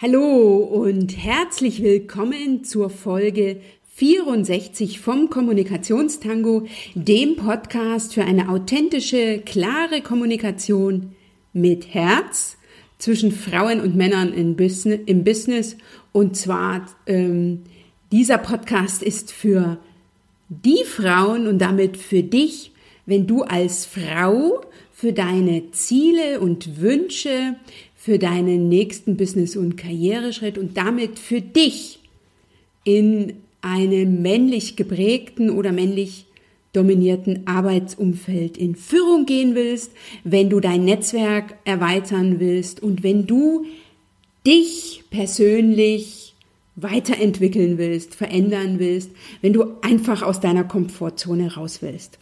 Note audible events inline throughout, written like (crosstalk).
Hallo und herzlich willkommen zur Folge 64 vom Kommunikationstango, dem Podcast für eine authentische, klare Kommunikation mit Herz zwischen Frauen und Männern im Business. Und zwar, ähm, dieser Podcast ist für die Frauen und damit für dich, wenn du als Frau für deine Ziele und Wünsche, für deinen nächsten Business- und Karriereschritt und damit für dich in einem männlich geprägten oder männlich dominierten Arbeitsumfeld in Führung gehen willst, wenn du dein Netzwerk erweitern willst und wenn du dich persönlich weiterentwickeln willst, verändern willst, wenn du einfach aus deiner Komfortzone raus willst.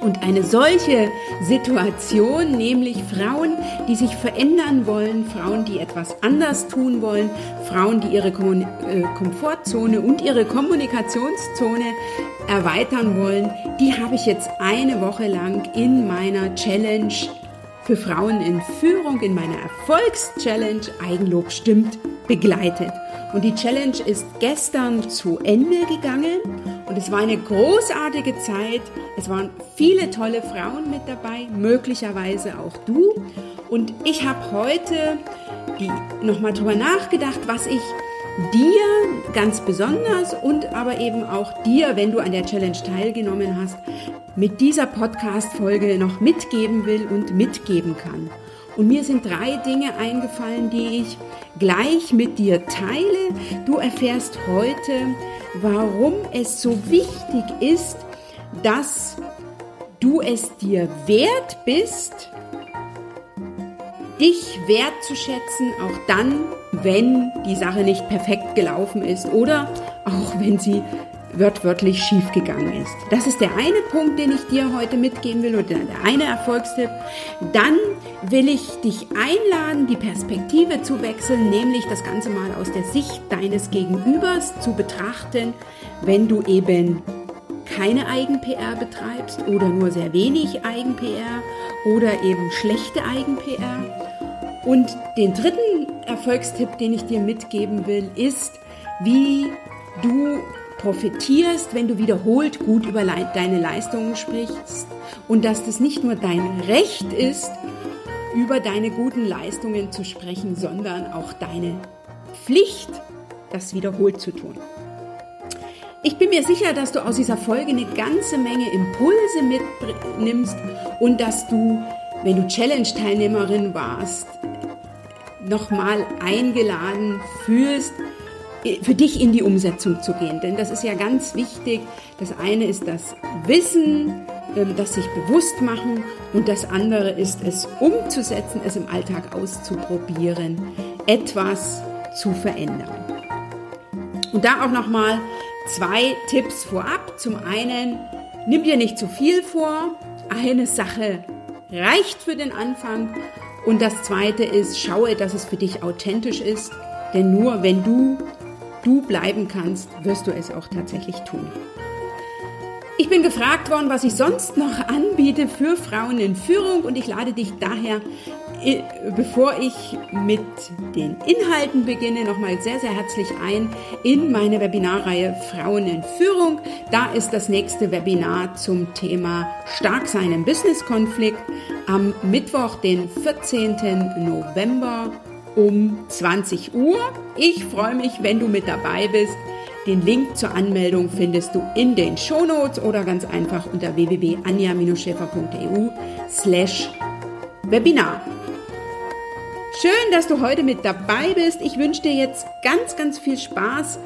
Und eine solche Situation, nämlich Frauen, die sich verändern wollen, Frauen, die etwas anders tun wollen, Frauen, die ihre äh, Komfortzone und ihre Kommunikationszone erweitern wollen, die habe ich jetzt eine Woche lang in meiner Challenge für Frauen in Führung, in meiner Erfolgschallenge Eigenlob stimmt, begleitet. Und die Challenge ist gestern zu Ende gegangen und es war eine großartige Zeit. Es waren viele tolle Frauen mit dabei, möglicherweise auch du. Und ich habe heute nochmal drüber nachgedacht, was ich dir ganz besonders und aber eben auch dir, wenn du an der Challenge teilgenommen hast, mit dieser Podcast-Folge noch mitgeben will und mitgeben kann. Und mir sind drei Dinge eingefallen, die ich gleich mit dir teile. Du erfährst heute, warum es so wichtig ist, dass du es dir wert bist, dich wertzuschätzen, auch dann, wenn die Sache nicht perfekt gelaufen ist oder auch wenn sie wörtwörtlich schiefgegangen ist. Das ist der eine Punkt, den ich dir heute mitgeben will oder der eine Erfolgstipp. Dann will ich dich einladen, die Perspektive zu wechseln, nämlich das Ganze mal aus der Sicht deines Gegenübers zu betrachten, wenn du eben keine Eigen-PR betreibst oder nur sehr wenig Eigen-PR oder eben schlechte Eigen-PR. Und den dritten Erfolgstipp, den ich dir mitgeben will, ist, wie du profitierst, wenn du wiederholt gut über deine Leistungen sprichst und dass das nicht nur dein Recht ist, über deine guten Leistungen zu sprechen, sondern auch deine Pflicht, das wiederholt zu tun. Ich bin mir sicher, dass du aus dieser Folge eine ganze Menge Impulse mitnimmst und dass du, wenn du Challenge-Teilnehmerin warst, nochmal eingeladen fühlst, für dich in die Umsetzung zu gehen. Denn das ist ja ganz wichtig. Das eine ist das Wissen, ähm, das sich bewusst machen und das andere ist es umzusetzen, es im Alltag auszuprobieren, etwas zu verändern. Und da auch nochmal zwei Tipps vorab. Zum einen, nimm dir nicht zu viel vor. Eine Sache reicht für den Anfang. Und das zweite ist, schaue, dass es für dich authentisch ist. Denn nur wenn du du bleiben kannst, wirst du es auch tatsächlich tun. Ich bin gefragt worden, was ich sonst noch anbiete für Frauen in Führung und ich lade dich daher, äh, bevor ich mit den Inhalten beginne, nochmal sehr, sehr herzlich ein in meine Webinarreihe Frauen in Führung. Da ist das nächste Webinar zum Thema Starksein im Business-Konflikt am Mittwoch, den 14. November um 20 Uhr. Ich freue mich, wenn du mit dabei bist. Den Link zur Anmeldung findest du in den Shownotes oder ganz einfach unter www.anja-schäfer.eu slash Webinar. Schön, dass du heute mit dabei bist. Ich wünsche dir jetzt ganz, ganz viel Spaß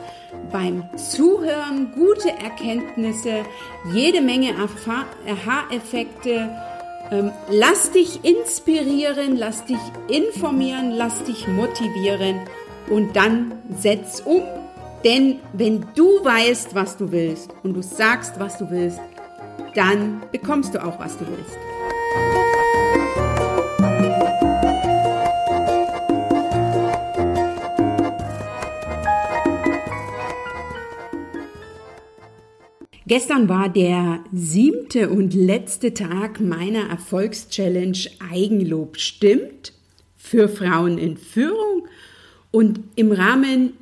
beim Zuhören, gute Erkenntnisse, jede Menge Aha-Effekte ähm, lass dich inspirieren, lass dich informieren, lass dich motivieren und dann setz um. Denn wenn du weißt, was du willst und du sagst, was du willst, dann bekommst du auch, was du willst. Gestern war der siebte und letzte Tag meiner Erfolgschallenge Eigenlob stimmt für Frauen in Führung. Und im Rahmen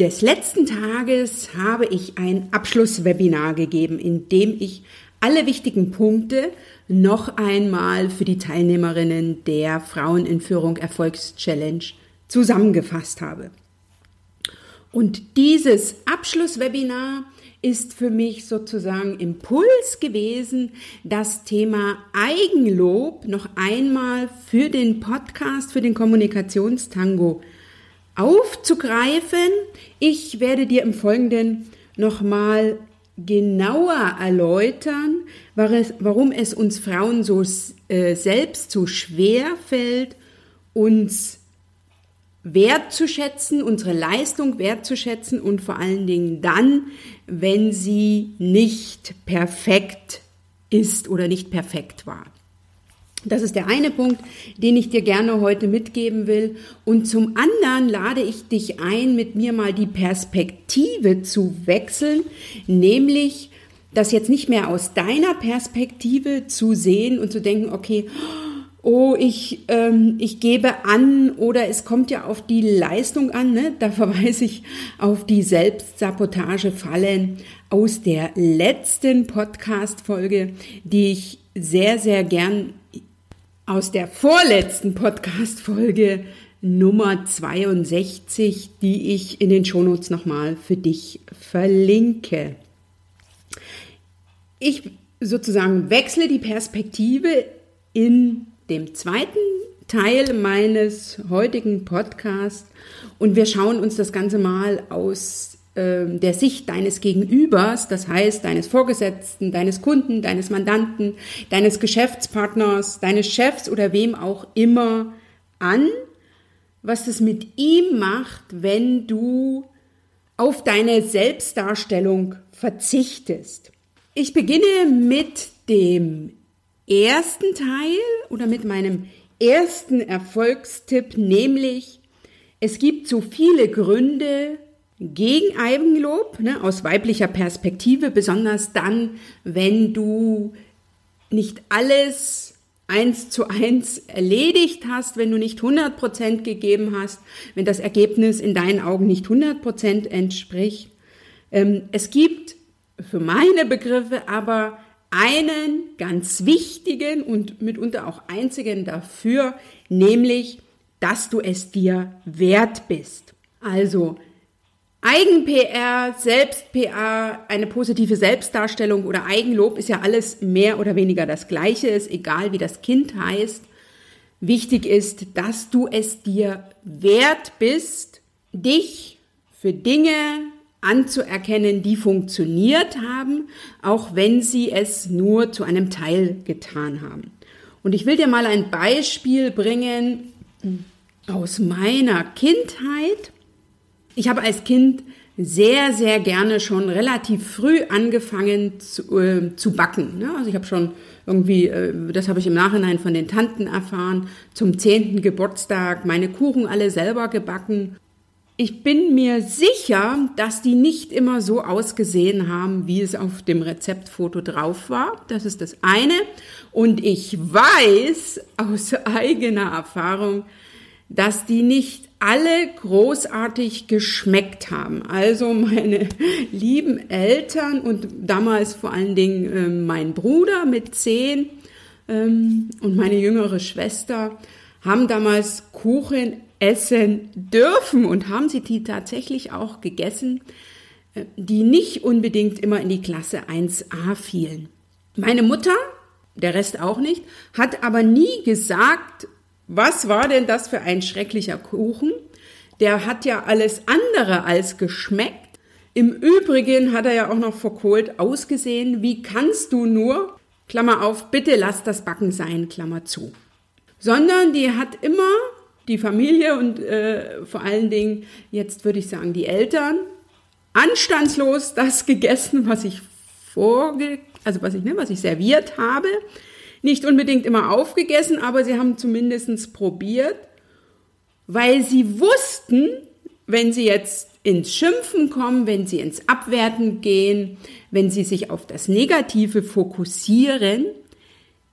des letzten Tages habe ich ein Abschlusswebinar gegeben, in dem ich alle wichtigen Punkte noch einmal für die Teilnehmerinnen der Frauen in Führung Erfolgschallenge zusammengefasst habe. Und dieses Abschlusswebinar ist für mich sozusagen Impuls gewesen, das Thema Eigenlob noch einmal für den Podcast, für den Kommunikationstango aufzugreifen. Ich werde dir im Folgenden nochmal genauer erläutern, warum es uns Frauen so äh, selbst so schwer fällt, uns wertzuschätzen, unsere Leistung wertzuschätzen und vor allen Dingen dann, wenn sie nicht perfekt ist oder nicht perfekt war. Das ist der eine Punkt, den ich dir gerne heute mitgeben will. Und zum anderen lade ich dich ein, mit mir mal die Perspektive zu wechseln, nämlich das jetzt nicht mehr aus deiner Perspektive zu sehen und zu denken, okay, ich, ähm, ich gebe an oder es kommt ja auf die Leistung an. Ne? Da (laughs) verweise ich auf die Selbstsabotage-Fallen aus der letzten Podcast-Folge, die ich sehr, sehr gern aus der vorletzten Podcast-Folge Nummer 62, die ich in den Shownotes nochmal für dich verlinke. Ich sozusagen wechsle die Perspektive in dem zweiten Teil meines heutigen Podcasts und wir schauen uns das Ganze mal aus äh, der Sicht deines Gegenübers, das heißt deines Vorgesetzten, deines Kunden, deines Mandanten, deines Geschäftspartners, deines Chefs oder wem auch immer an, was es mit ihm macht, wenn du auf deine Selbstdarstellung verzichtest. Ich beginne mit dem ersten Teil oder mit meinem ersten Erfolgstipp, nämlich es gibt so viele Gründe gegen Eigenlob ne, aus weiblicher Perspektive, besonders dann, wenn du nicht alles eins zu eins erledigt hast, wenn du nicht 100 Prozent gegeben hast, wenn das Ergebnis in deinen Augen nicht 100 Prozent entspricht. Ähm, es gibt für meine Begriffe aber einen ganz wichtigen und mitunter auch einzigen dafür, nämlich, dass du es dir wert bist. Also Eigen-PR, Selbst-PR, eine positive Selbstdarstellung oder Eigenlob ist ja alles mehr oder weniger das Gleiche, ist egal wie das Kind heißt. Wichtig ist, dass du es dir wert bist, dich für Dinge anzuerkennen, die funktioniert haben, auch wenn sie es nur zu einem Teil getan haben. Und ich will dir mal ein Beispiel bringen aus meiner Kindheit. Ich habe als Kind sehr, sehr gerne schon relativ früh angefangen zu, äh, zu backen. Ne? Also ich habe schon irgendwie, äh, das habe ich im Nachhinein von den Tanten erfahren, zum zehnten Geburtstag meine Kuchen alle selber gebacken ich bin mir sicher, dass die nicht immer so ausgesehen haben, wie es auf dem Rezeptfoto drauf war. Das ist das eine. Und ich weiß aus eigener Erfahrung, dass die nicht alle großartig geschmeckt haben. Also meine (laughs) lieben Eltern und damals vor allen Dingen äh, mein Bruder mit zehn ähm, und meine jüngere Schwester haben damals Kuchen essen dürfen und haben sie die tatsächlich auch gegessen, äh, die nicht unbedingt immer in die Klasse 1a fielen. Meine Mutter, der Rest auch nicht, hat aber nie gesagt, was war denn das für ein schrecklicher Kuchen? Der hat ja alles andere als geschmeckt. Im Übrigen hat er ja auch noch verkohlt ausgesehen. Wie kannst du nur, Klammer auf, bitte lass das Backen sein, Klammer zu. Sondern die hat immer die Familie und äh, vor allen Dingen, jetzt würde ich sagen, die Eltern, anstandslos das (laughs) gegessen, was ich vorge, also was ich, ne, was ich serviert habe. Nicht unbedingt immer aufgegessen, aber sie haben zumindest probiert, weil sie wussten, wenn sie jetzt ins Schimpfen kommen, wenn sie ins Abwerten gehen, wenn sie sich auf das Negative fokussieren,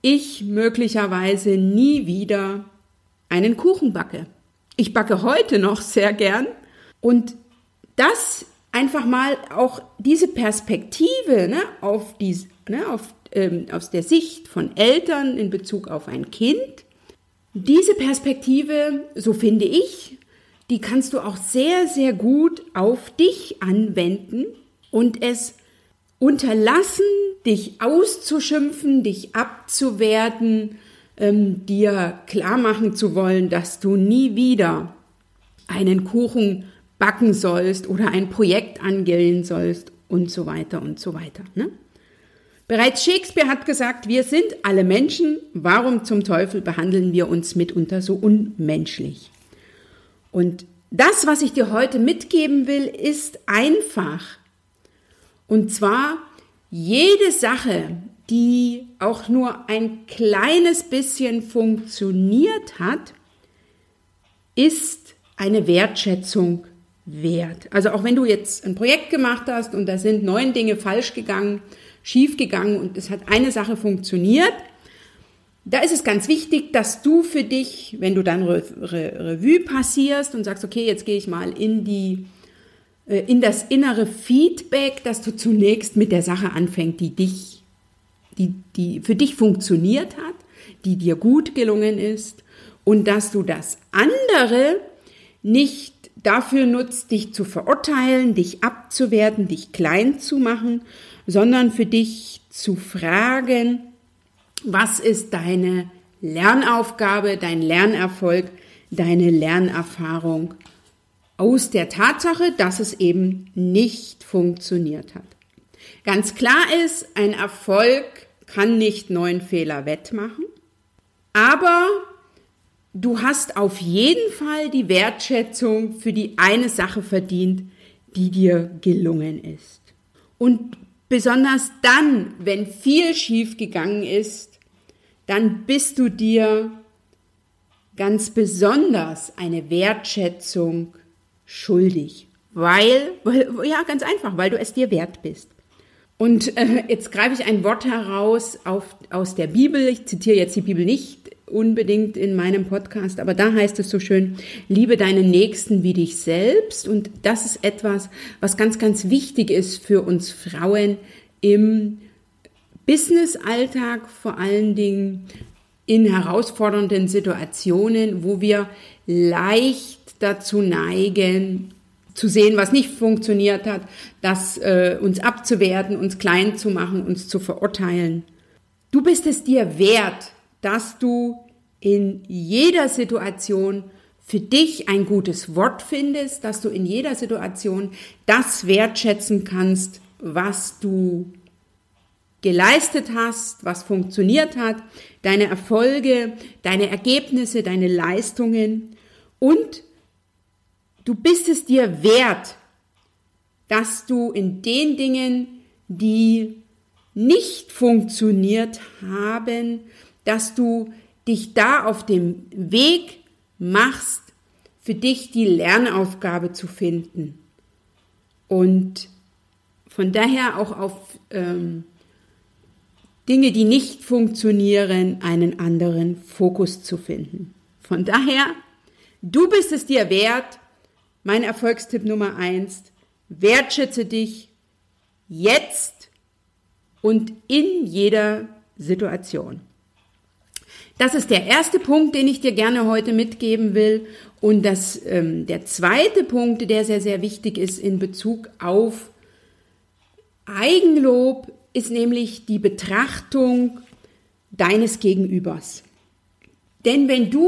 ich möglicherweise nie wieder einen Kuchen backe. Ich backe heute noch sehr gern. Und das einfach mal auch diese Perspektive ne, auf, die, ne, auf, ähm, aus der Sicht von Eltern in Bezug auf ein Kind, diese Perspektive, so finde ich, die kannst du auch sehr, sehr gut auf dich anwenden und es unterlassen, dich auszuschimpfen, dich abzuwerten, ähm, dir klar machen zu wollen, dass du nie wieder einen Kuchen backen sollst oder ein Projekt angehen sollst und so weiter und so weiter. Ne? Bereits Shakespeare hat gesagt, wir sind alle Menschen, warum zum Teufel behandeln wir uns mitunter so unmenschlich? Und das, was ich dir heute mitgeben will, ist einfach. Und zwar jede Sache, die auch nur ein kleines bisschen funktioniert hat, ist eine Wertschätzung wert. Also auch wenn du jetzt ein Projekt gemacht hast und da sind neun Dinge falsch gegangen, schief gegangen und es hat eine Sache funktioniert, da ist es ganz wichtig, dass du für dich, wenn du dann Re Re Revue passierst und sagst, okay, jetzt gehe ich mal in die äh, in das innere Feedback, dass du zunächst mit der Sache anfängst, die dich, die, die für dich funktioniert hat, die dir gut gelungen ist und dass du das andere nicht dafür nutzt, dich zu verurteilen, dich abzuwerten, dich klein zu machen, sondern für dich zu fragen, was ist deine Lernaufgabe, dein Lernerfolg, deine Lernerfahrung aus der Tatsache, dass es eben nicht funktioniert hat. Ganz klar ist, ein Erfolg kann nicht neun Fehler wettmachen, aber du hast auf jeden Fall die Wertschätzung für die eine Sache verdient, die dir gelungen ist. Und besonders dann, wenn viel schief gegangen ist, dann bist du dir ganz besonders eine Wertschätzung schuldig. Weil, weil, (laughs) ja, ganz einfach, weil du es dir wert bist. Und äh, jetzt greife ich ein Wort heraus auf, aus der Bibel. Ich zitiere jetzt die Bibel nicht unbedingt in meinem Podcast, aber da heißt es so schön, liebe deinen Nächsten wie dich selbst. Und das ist etwas, was ganz, ganz wichtig ist für uns Frauen im Business-Alltag, vor allen Dingen in herausfordernden Situationen, wo wir leicht dazu neigen, zu sehen, was nicht funktioniert hat, das äh, uns abzuwerten, uns klein zu machen, uns zu verurteilen. Du bist es dir wert, dass du in jeder Situation für dich ein gutes Wort findest, dass du in jeder Situation das wertschätzen kannst, was du geleistet hast, was funktioniert hat, deine Erfolge, deine Ergebnisse, deine Leistungen und du bist es dir wert, dass du in den Dingen, die nicht funktioniert haben, dass du dich da auf dem Weg machst, für dich die Lernaufgabe zu finden. Und von daher auch auf ähm, Dinge, die nicht funktionieren, einen anderen Fokus zu finden. Von daher, du bist es dir wert. Mein Erfolgstipp Nummer eins, wertschätze dich jetzt und in jeder Situation. Das ist der erste Punkt, den ich dir gerne heute mitgeben will. Und das, ähm, der zweite Punkt, der sehr, sehr wichtig ist in Bezug auf Eigenlob, ist nämlich die Betrachtung deines Gegenübers. Denn wenn du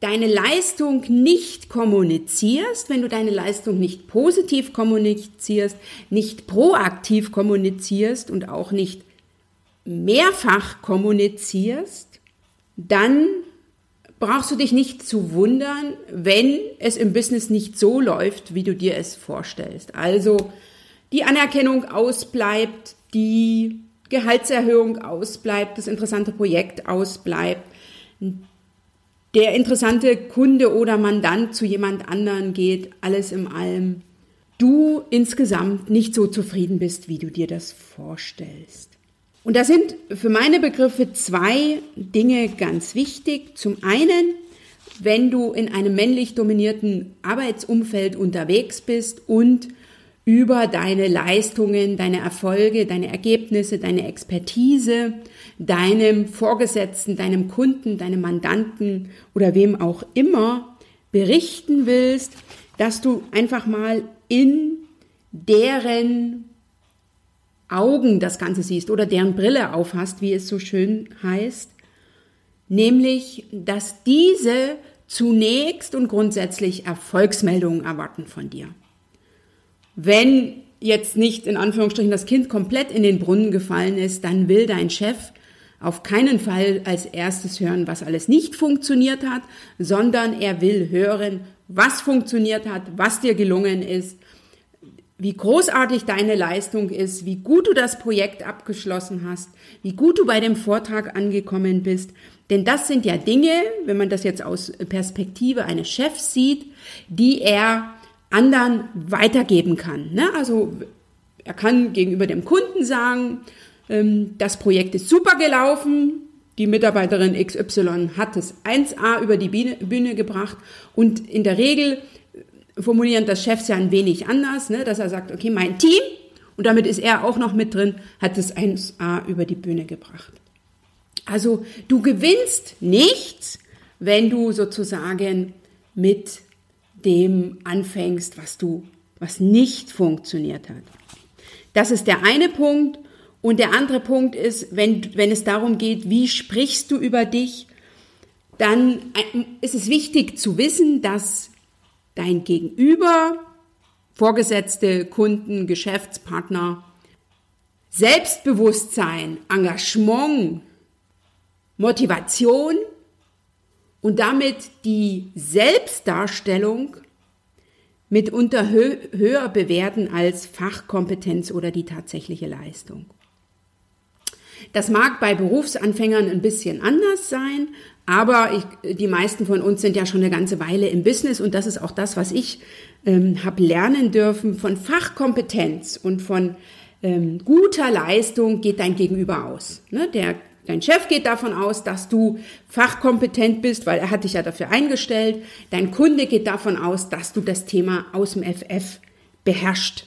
deine Leistung nicht kommunizierst, wenn du deine Leistung nicht positiv kommunizierst, nicht proaktiv kommunizierst und auch nicht mehrfach kommunizierst, dann brauchst du dich nicht zu wundern, wenn es im Business nicht so läuft, wie du dir es vorstellst. Also die Anerkennung ausbleibt, die Gehaltserhöhung ausbleibt, das interessante Projekt ausbleibt, der interessante Kunde oder Mandant zu jemand anderen geht, alles im allem. Du insgesamt nicht so zufrieden bist, wie du dir das vorstellst. Und da sind für meine Begriffe zwei Dinge ganz wichtig. Zum einen wenn du in einem männlich dominierten Arbeitsumfeld unterwegs bist und über deine Leistungen, deine Erfolge, deine Ergebnisse, deine Expertise, deinem Vorgesetzten, deinem Kunden, deinem Mandanten oder wem auch immer berichten willst, dass du einfach mal in deren Augen das Ganze siehst oder deren Brille aufhast, wie es so schön heißt, nämlich, dass diese zunächst und grundsätzlich Erfolgsmeldungen erwarten von dir wenn jetzt nicht in Anführungsstrichen das Kind komplett in den Brunnen gefallen ist, dann will dein Chef auf keinen Fall als erstes hören, was alles nicht funktioniert hat, sondern er will hören, was funktioniert hat, was dir gelungen ist, wie großartig deine Leistung ist, wie gut du das Projekt abgeschlossen hast, wie gut du bei dem Vortrag angekommen bist. Denn das sind ja Dinge, wenn man das jetzt aus Perspektive eines Chefs sieht, die er anderen weitergeben kann. Ne? Also er kann gegenüber dem Kunden sagen, ähm, das Projekt ist super gelaufen, die Mitarbeiterin XY hat es 1a über die Bühne, Bühne gebracht und in der Regel formulieren das Chefs ja ein wenig anders, ne? dass er sagt, okay, mein Team, und damit ist er auch noch mit drin, hat es 1a über die Bühne gebracht. Also du gewinnst nichts, wenn du sozusagen mit dem anfängst, was du, was nicht funktioniert hat. Das ist der eine Punkt. Und der andere Punkt ist, wenn, wenn es darum geht, wie sprichst du über dich, dann äh, ist es wichtig zu wissen, dass dein Gegenüber, Vorgesetzte, Kunden, Geschäftspartner, Selbstbewusstsein, Engagement, Motivation und damit die Selbstdarstellung mitunter hö höher bewerten als Fachkompetenz oder die tatsächliche Leistung. Das mag bei Berufsanfängern ein bisschen anders sein, aber ich, die meisten von uns sind ja schon eine ganze Weile im Business und das ist auch das, was ich ähm, habe lernen dürfen. Von Fachkompetenz und von ähm, guter Leistung geht dein Gegenüber aus. Ne? Der Dein Chef geht davon aus, dass du fachkompetent bist, weil er hat dich ja dafür eingestellt. Dein Kunde geht davon aus, dass du das Thema aus dem FF beherrscht.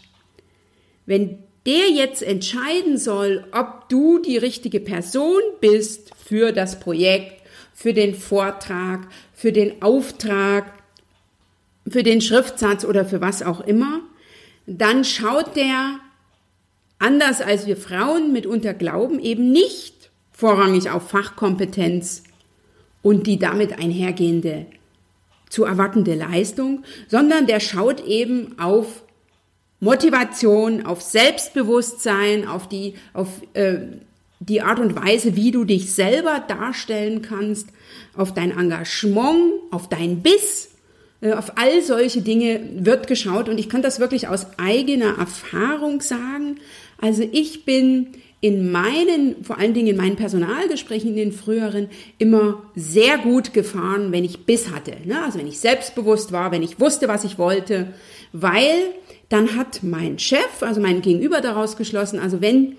Wenn der jetzt entscheiden soll, ob du die richtige Person bist für das Projekt, für den Vortrag, für den Auftrag, für den Schriftsatz oder für was auch immer, dann schaut der anders als wir Frauen mitunter glauben eben nicht vorrangig auf Fachkompetenz und die damit einhergehende zu erwartende Leistung, sondern der schaut eben auf Motivation, auf Selbstbewusstsein, auf die, auf äh, die Art und Weise, wie du dich selber darstellen kannst, auf dein Engagement, auf dein Biss, äh, auf all solche Dinge wird geschaut und ich kann das wirklich aus eigener Erfahrung sagen. Also ich bin in meinen, vor allen Dingen in meinen Personalgesprächen in den früheren, immer sehr gut gefahren, wenn ich Biss hatte. Ne? Also wenn ich selbstbewusst war, wenn ich wusste, was ich wollte, weil dann hat mein Chef, also mein Gegenüber daraus geschlossen, also wenn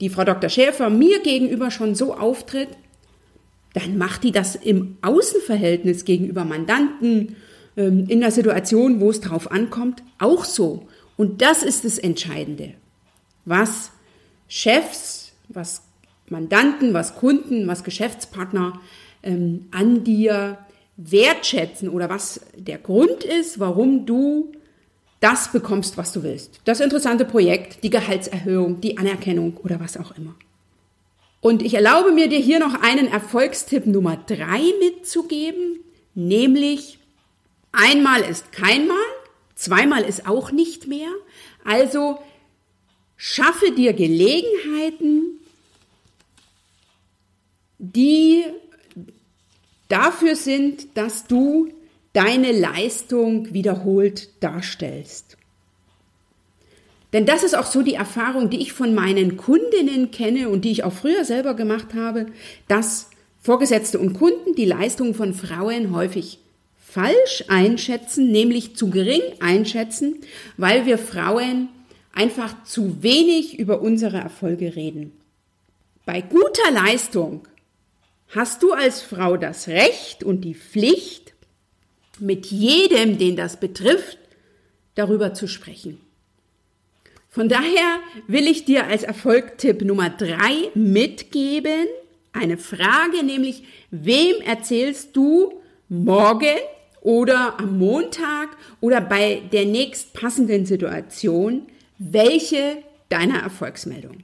die Frau Dr. Schäfer mir gegenüber schon so auftritt, dann macht die das im Außenverhältnis gegenüber Mandanten, ähm, in der Situation, wo es drauf ankommt, auch so. Und das ist das Entscheidende. Was Chefs, was Mandanten, was Kunden, was Geschäftspartner ähm, an dir wertschätzen oder was der Grund ist, warum du das bekommst, was du willst. Das interessante Projekt, die Gehaltserhöhung, die Anerkennung oder was auch immer. Und ich erlaube mir dir hier noch einen Erfolgstipp Nummer drei mitzugeben, nämlich einmal ist keinmal, zweimal ist auch nicht mehr. Also Schaffe dir Gelegenheiten, die dafür sind, dass du deine Leistung wiederholt darstellst. Denn das ist auch so die Erfahrung, die ich von meinen Kundinnen kenne und die ich auch früher selber gemacht habe, dass Vorgesetzte und Kunden die Leistung von Frauen häufig falsch einschätzen, nämlich zu gering einschätzen, weil wir Frauen einfach zu wenig über unsere Erfolge reden. Bei guter Leistung hast du als Frau das Recht und die Pflicht, mit jedem, den das betrifft, darüber zu sprechen. Von daher will ich dir als Erfolgtipp Nummer drei mitgeben, eine Frage, nämlich, wem erzählst du morgen oder am Montag oder bei der nächst passenden Situation welche deiner Erfolgsmeldung?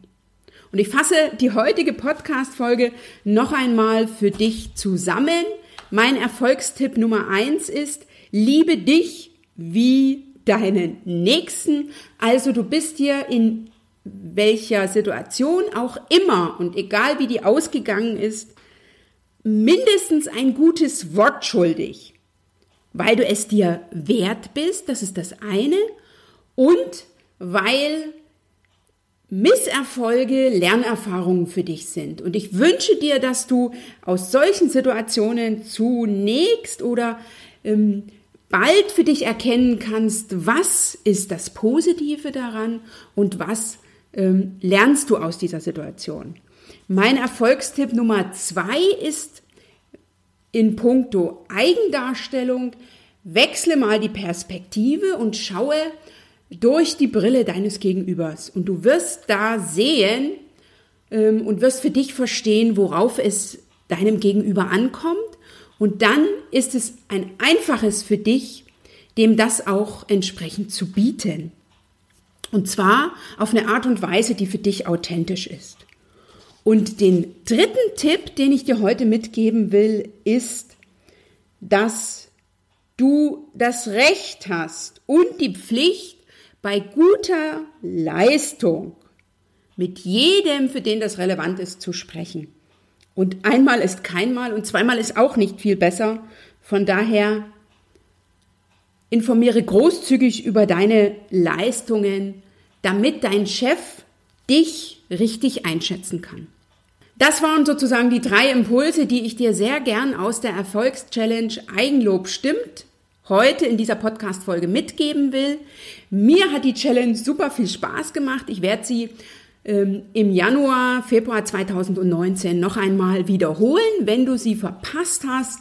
Und ich fasse die heutige Podcast-Folge noch einmal für dich zusammen. Mein Erfolgstipp Nummer eins ist, liebe dich wie deinen Nächsten. Also du bist dir in welcher Situation auch immer und egal wie die ausgegangen ist, mindestens ein gutes Wort schuldig, weil du es dir wert bist, das ist das eine, und weil Misserfolge Lernerfahrungen für dich sind. Und ich wünsche dir, dass du aus solchen Situationen zunächst oder ähm, bald für dich erkennen kannst, was ist das Positive daran und was ähm, lernst du aus dieser Situation. Mein Erfolgstipp Nummer zwei ist in puncto Eigendarstellung, wechsle mal die Perspektive und schaue durch die Brille deines Gegenübers. Und du wirst da sehen ähm, und wirst für dich verstehen, worauf es deinem Gegenüber ankommt. Und dann ist es ein einfaches für dich, dem das auch entsprechend zu bieten. Und zwar auf eine Art und Weise, die für dich authentisch ist. Und den dritten Tipp, den ich dir heute mitgeben will, ist, dass du das Recht hast und die Pflicht, bei guter Leistung mit jedem, für den das relevant ist, zu sprechen. Und einmal ist keinmal und zweimal ist auch nicht viel besser. Von daher informiere großzügig über deine Leistungen, damit dein Chef dich richtig einschätzen kann. Das waren sozusagen die drei Impulse, die ich dir sehr gern aus der Erfolgschallenge Eigenlob stimmt heute in dieser Podcast-Folge mitgeben will. Mir hat die Challenge super viel Spaß gemacht. Ich werde sie ähm, im Januar, Februar 2019 noch einmal wiederholen. Wenn du sie verpasst hast,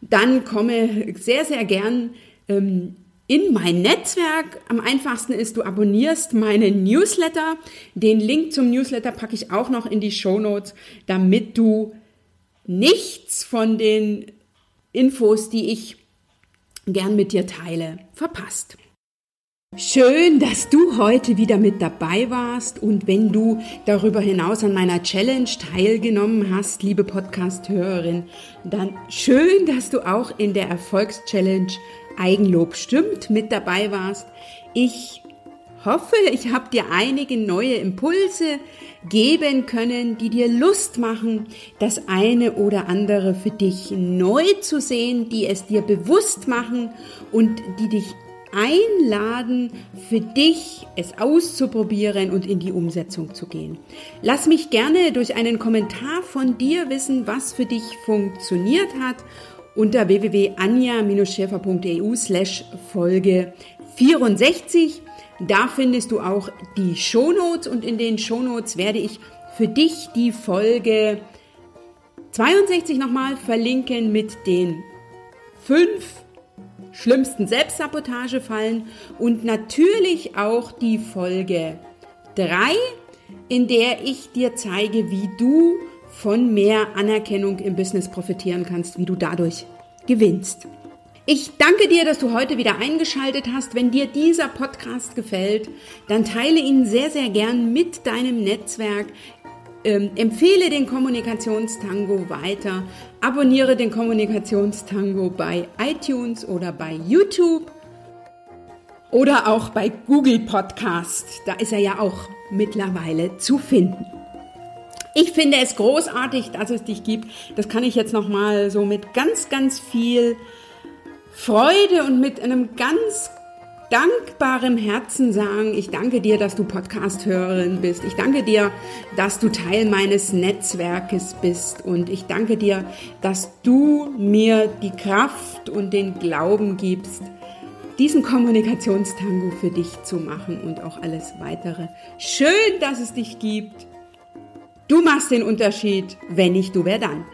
dann komme sehr, sehr gern ähm, in mein Netzwerk. Am einfachsten ist, du abonnierst meinen Newsletter. Den Link zum Newsletter packe ich auch noch in die Show Notes, damit du nichts von den Infos, die ich gern mit dir teile, verpasst. Schön, dass du heute wieder mit dabei warst und wenn du darüber hinaus an meiner Challenge teilgenommen hast, liebe Podcast-Hörerin, dann schön, dass du auch in der Erfolgschallenge Eigenlob stimmt mit dabei warst. Ich hoffe, ich habe dir einige neue Impulse geben können, die dir Lust machen, das eine oder andere für dich neu zu sehen, die es dir bewusst machen und die dich einladen, für dich es auszuprobieren und in die Umsetzung zu gehen. Lass mich gerne durch einen Kommentar von dir wissen, was für dich funktioniert hat unter www.anja-schäfer.eu slash Folge 64 da findest du auch die Shownotes und in den Shownotes werde ich für dich die Folge 62 nochmal verlinken mit den fünf schlimmsten Selbstsabotagefallen und natürlich auch die Folge 3, in der ich dir zeige, wie du von mehr Anerkennung im Business profitieren kannst, wie du dadurch gewinnst. Ich danke dir, dass du heute wieder eingeschaltet hast. Wenn dir dieser Podcast gefällt, dann teile ihn sehr, sehr gern mit deinem Netzwerk. Ähm, empfehle den Kommunikationstango weiter. Abonniere den Kommunikationstango bei iTunes oder bei YouTube oder auch bei Google Podcast. Da ist er ja auch mittlerweile zu finden. Ich finde es großartig, dass es dich gibt. Das kann ich jetzt noch mal so mit ganz, ganz viel Freude und mit einem ganz dankbarem Herzen sagen, ich danke dir, dass du Podcast-Hörerin bist. Ich danke dir, dass du Teil meines Netzwerkes bist. Und ich danke dir, dass du mir die Kraft und den Glauben gibst, diesen Kommunikationstango für dich zu machen und auch alles weitere. Schön, dass es dich gibt. Du machst den Unterschied. Wenn nicht, du wer dann?